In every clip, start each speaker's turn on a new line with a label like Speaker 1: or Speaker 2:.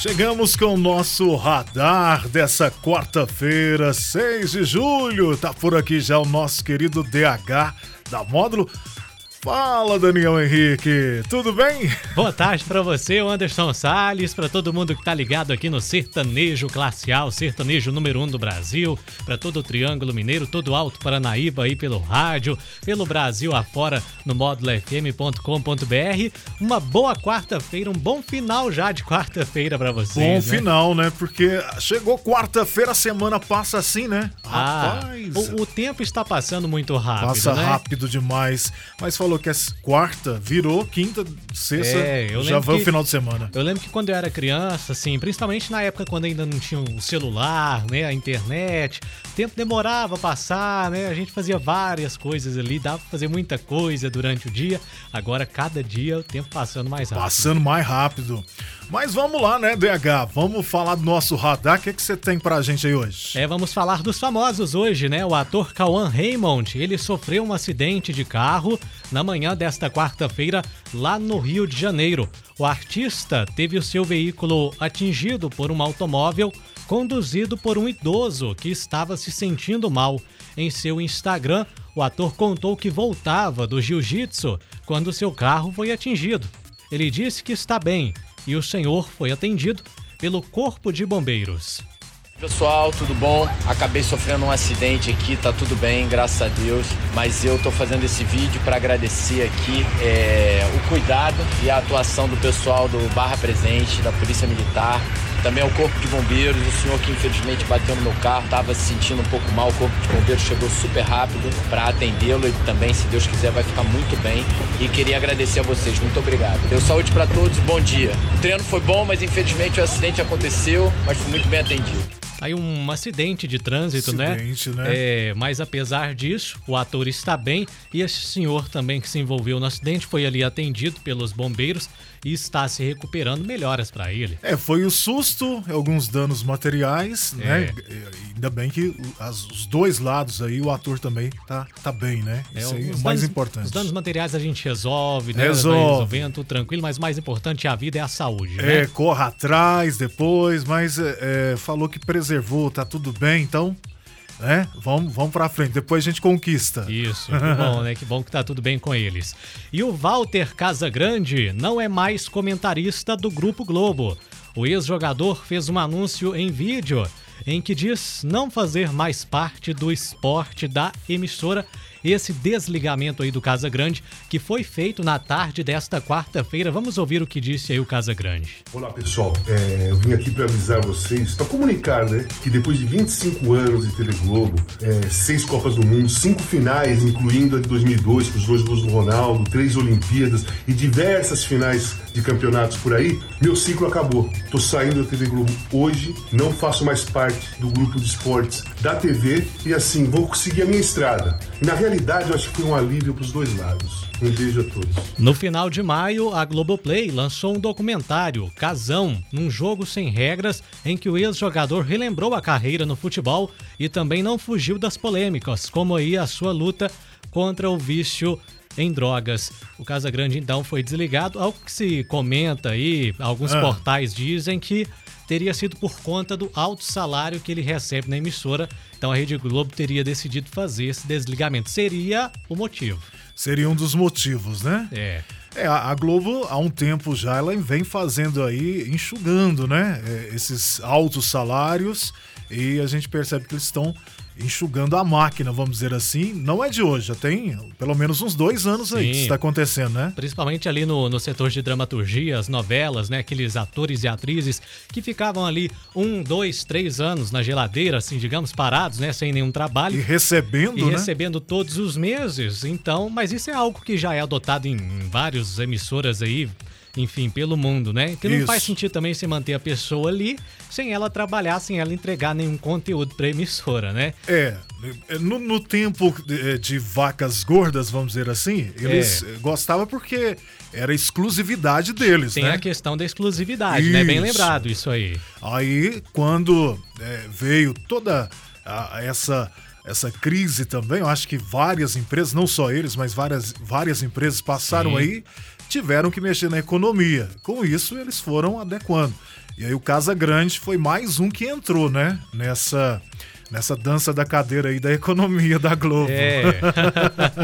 Speaker 1: Chegamos com o nosso radar dessa quarta-feira, 6 de julho. Tá por aqui já o nosso querido DH da Módulo. Fala, Daniel Henrique, tudo bem?
Speaker 2: Boa tarde para você, Anderson Salles, para todo mundo que tá ligado aqui no Sertanejo Classe A, o sertanejo número um do Brasil, para todo o Triângulo Mineiro, todo o Alto Paranaíba aí pelo rádio, pelo Brasil afora no módulofm.com.br. Uma boa quarta-feira, um bom final já de quarta-feira para vocês.
Speaker 1: Bom
Speaker 2: né?
Speaker 1: final, né? Porque chegou quarta-feira, a semana passa assim, né?
Speaker 2: Ah,
Speaker 1: Rapaz,
Speaker 2: o, o tempo está passando muito rápido,
Speaker 1: passa
Speaker 2: né?
Speaker 1: rápido demais. Mas falou que é quarta, virou quinta, sexta,
Speaker 2: É, eu
Speaker 1: já vai o final de semana.
Speaker 2: Eu lembro que quando eu era criança, assim, principalmente na época quando ainda não tinha o celular, né, a internet, o tempo demorava a passar, né, a gente fazia várias coisas ali, dava pra fazer muita coisa durante o dia. Agora, cada dia, o tempo passando mais rápido.
Speaker 1: Passando mais rápido. Mas vamos lá, né, DH? Vamos falar do nosso radar. O que, que você tem pra gente aí hoje?
Speaker 2: É, vamos falar dos famosos hoje, né? O ator Cauã Raymond, ele sofreu um acidente de carro na manhã desta quarta-feira lá no Rio de Janeiro. O artista teve o seu veículo atingido por um automóvel conduzido por um idoso que estava se sentindo mal. Em seu Instagram, o ator contou que voltava do jiu-jitsu quando seu carro foi atingido. Ele disse que está bem e o senhor foi atendido pelo Corpo de Bombeiros.
Speaker 3: Pessoal, tudo bom? Acabei sofrendo um acidente aqui, tá tudo bem, graças a Deus. Mas eu tô fazendo esse vídeo para agradecer aqui é, o cuidado e a atuação do pessoal do Barra Presente, da Polícia Militar, também ao Corpo de Bombeiros. O senhor que infelizmente bateu no meu carro, tava se sentindo um pouco mal. O Corpo de Bombeiros chegou super rápido para atendê-lo e também, se Deus quiser, vai ficar muito bem. E queria agradecer a vocês, muito obrigado. Deu saúde para todos, bom dia. O treino foi bom, mas infelizmente o acidente aconteceu, mas fui muito bem atendido.
Speaker 2: Aí um acidente de trânsito,
Speaker 1: Acidente, né?
Speaker 2: É, mas apesar disso, o ator está bem e esse senhor também que se envolveu no acidente foi ali atendido pelos bombeiros e está se recuperando. Melhoras para ele.
Speaker 1: É, foi o susto, alguns danos materiais,
Speaker 2: É.
Speaker 1: né? Ainda bem que as- os dois lados aí, o ator também tá, tá bem, né? Isso aí é o mais
Speaker 2: danos-
Speaker 1: importante.
Speaker 2: Os danos materiais a gente resolve, né?
Speaker 1: Resolve.
Speaker 2: Resolvendo, tudo tranquilo, mas mais importante é a vida é a saúde,
Speaker 1: É,
Speaker 2: né?
Speaker 1: corra atrás depois, mas é, é, falou que preservou, tá tudo bem, então, né? Vamos, vamos pra frente, depois a gente conquista.
Speaker 2: Isso, que bom, né? Que bom que tá tudo bem com eles. E o Walter Casagrande não é mais comentarista do Grupo Globo. O ex-jogador fez um anúncio em vídeo em que diz não fazer mais parte do esporte da emissora. Esse desligamento aí do Casagrande que foi feito na tarde desta quarta-feira. Vamos ouvir o que disse aí o Casagrande.
Speaker 4: Olá pessoal, É, eu vim aqui para avisar vocês, para comunicar, né, que depois de 25 anos de TV Globo, é, seis Copas do Mundo, cinco finais, incluindo a de 2002 com os dois gols do Ronaldo, três Olimpíadas e diversas finais de campeonatos por aí, meu ciclo acabou. Tô saindo da TV Globo hoje, não faço mais parte do grupo de esportes da TV e assim vou seguir a minha estrada. Na realidade, eu acho que foi um alívio para os dois lados. Um beijo a todos.
Speaker 2: No final de maio, a Globoplay lançou um documentário, Casão, num jogo sem regras, em que o ex-jogador relembrou a carreira no futebol e também não fugiu das polêmicas, como aí a sua luta contra o vício em drogas. O Casagrande então foi desligado, ao que se comenta aí, alguns
Speaker 1: Ah.
Speaker 2: portais dizem que teria sido por conta do alto salário que ele recebe na emissora. Então a Rede Globo teria decidido fazer esse desligamento. Seria o motivo.
Speaker 1: Seria um dos motivos, né?
Speaker 2: É.
Speaker 1: É, a Globo, há um tempo já, ela vem fazendo aí, enxugando, né? é, esses altos salários e a gente percebe que eles estão enxugando a máquina, vamos dizer assim. Não é de hoje, já tem pelo menos uns dois anos aí que
Speaker 2: Sim.
Speaker 1: isso está acontecendo, né?
Speaker 2: Principalmente ali no, no setor de dramaturgia, as novelas, né? Aqueles atores e atrizes que ficavam ali um, dois, três anos na geladeira, assim, digamos, parados, né? Sem nenhum trabalho.
Speaker 1: E recebendo,
Speaker 2: E
Speaker 1: né?
Speaker 2: recebendo todos os meses, então, mas isso é algo que já é adotado em, em várias emissoras aí, enfim, pelo mundo, né? Que não
Speaker 1: Isso.
Speaker 2: faz sentido também você manter a pessoa ali sem ela trabalhar, sem ela entregar nenhum conteúdo pra emissora, né?
Speaker 1: É, no, no tempo de, de vacas gordas, vamos dizer assim, eles
Speaker 2: É.
Speaker 1: gostavam porque era exclusividade deles,
Speaker 2: Tem
Speaker 1: né?
Speaker 2: a questão da exclusividade, né? Bem
Speaker 1: Isso.
Speaker 2: lembrado isso aí.
Speaker 1: Aí, quando é, veio toda a- essa, essa crise também, eu acho que várias empresas, não só eles, mas várias, várias empresas passaram
Speaker 2: Sim.
Speaker 1: aí, tiveram que mexer na economia. Com isso, eles foram adequando. E aí o Casa Grande foi mais um que entrou, né? Nessa, nessa dança da cadeira aí da economia da Globo.
Speaker 2: É.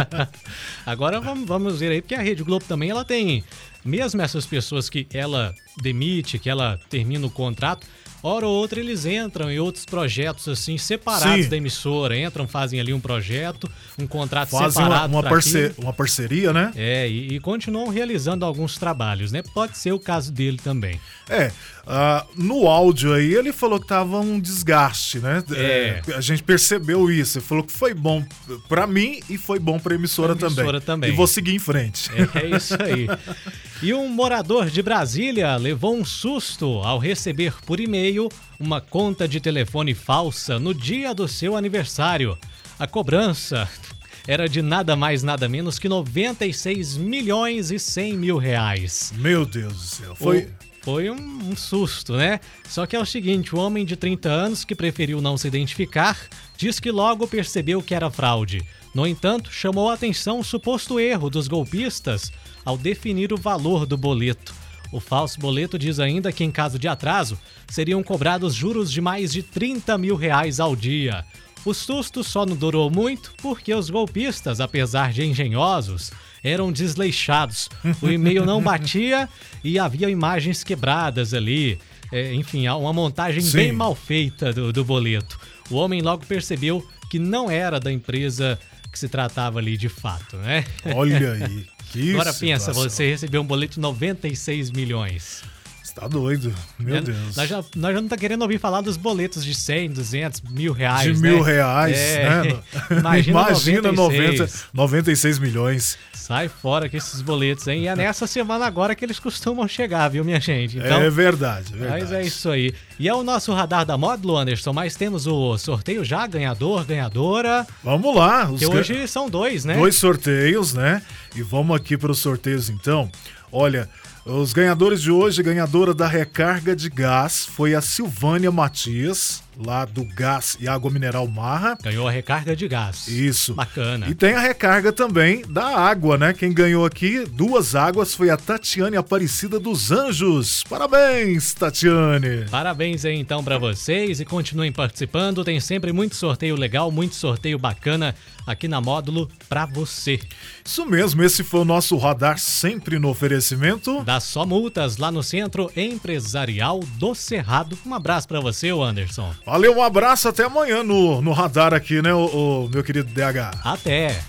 Speaker 2: Agora vamos, vamos ver aí, porque a Rede Globo também ela tem, mesmo essas pessoas que ela demite, que ela termina o contrato, hora ou outra eles entram em outros projetos assim separados
Speaker 1: Sim.
Speaker 2: da emissora, entram, fazem ali um projeto, um contrato
Speaker 1: Fazem uma,
Speaker 2: separado
Speaker 1: uma,
Speaker 2: pra
Speaker 1: parce-
Speaker 2: aquilo.
Speaker 1: uma parceria, né?
Speaker 2: É, e, e continuam realizando alguns trabalhos, né? Pode ser o caso dele também.
Speaker 1: É, ah, no áudio aí ele falou que tava um desgaste, né?
Speaker 2: É.
Speaker 1: a gente percebeu isso. Ele falou que foi bom pra mim e foi bom pra emissora,
Speaker 2: Pra emissora também.
Speaker 1: E vou seguir em frente.
Speaker 2: É isso aí. E um morador de Brasília levou um susto ao receber por e-mail uma conta de telefone falsa no dia do seu aniversário. A cobrança era de nada mais nada menos que 96 milhões e 100 mil reais.
Speaker 1: Meu Deus do céu. Foi.
Speaker 2: O- Foi um, um susto, né? Só que é o seguinte: o homem de 30 anos, que preferiu não se identificar, diz que logo percebeu que era fraude. No entanto, chamou a atenção o suposto erro dos golpistas ao definir o valor do boleto. O falso boleto diz ainda que, em caso de atraso, seriam cobrados juros de mais de 30 mil reais ao dia. O susto só não durou muito porque os golpistas, apesar de engenhosos, eram desleixados. O e-mail não batia e havia imagens quebradas ali. É, enfim, uma montagem
Speaker 1: Sim.
Speaker 2: bem mal feita do, do boleto. O homem logo percebeu que não era da empresa que se tratava ali de fato, né?
Speaker 1: Olha aí. Que
Speaker 2: Agora pensa, você recebeu um boleto de 96 milhões.
Speaker 1: Você tá doido. Meu? Deus.
Speaker 2: Nós já, nós já não tá querendo ouvir falar dos boletos de 100, 200, mil reais,
Speaker 1: De
Speaker 2: né?
Speaker 1: mil reais,
Speaker 2: É.
Speaker 1: né?
Speaker 2: Imagina,
Speaker 1: Imagina
Speaker 2: 96.
Speaker 1: 90, 96 milhões.
Speaker 2: Sai fora com esses boletos, hein? E é nessa semana agora que eles costumam chegar, viu, minha gente? Então,
Speaker 1: é verdade, é verdade.
Speaker 2: mas é isso aí. E é o nosso radar da Módulo, Anderson, mas temos o sorteio já, ganhador, ganhadora,
Speaker 1: Vamos lá. Os
Speaker 2: que hoje são dois, né?
Speaker 1: Dois sorteios, né? E vamos aqui para os sorteios então. Olha, os ganhadores de hoje, ganhadora da recarga de gás foi a Silvânia Matias, lá do Gás e Água Mineral Marra.
Speaker 2: Ganhou a recarga de gás.
Speaker 1: Isso.
Speaker 2: Bacana.
Speaker 1: E tem a recarga também da água, né? Quem ganhou aqui duas águas foi a Tatiane Aparecida dos Anjos. Parabéns, Tatiane.
Speaker 2: Parabéns aí então pra vocês e continuem participando. Tem sempre muito sorteio legal, muito sorteio bacana aqui na Módulo pra você.
Speaker 1: Isso mesmo, esse foi o nosso radar sempre no oferecimento.
Speaker 2: Dá só multas lá no Centro Empresarial do Cerrado. Um abraço pra você, Anderson.
Speaker 1: Valeu, um abraço, até amanhã no, no radar aqui, né, o, o meu querido DH.
Speaker 2: Até!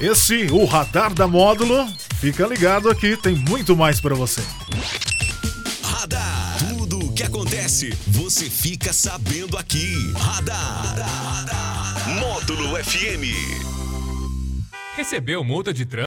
Speaker 1: Esse, o radar da módulo. Fica ligado aqui, tem muito mais pra você.
Speaker 5: Radar. Tudo o que acontece, você fica sabendo aqui. Radar. Módulo FM.
Speaker 6: Recebeu multa de trânsito?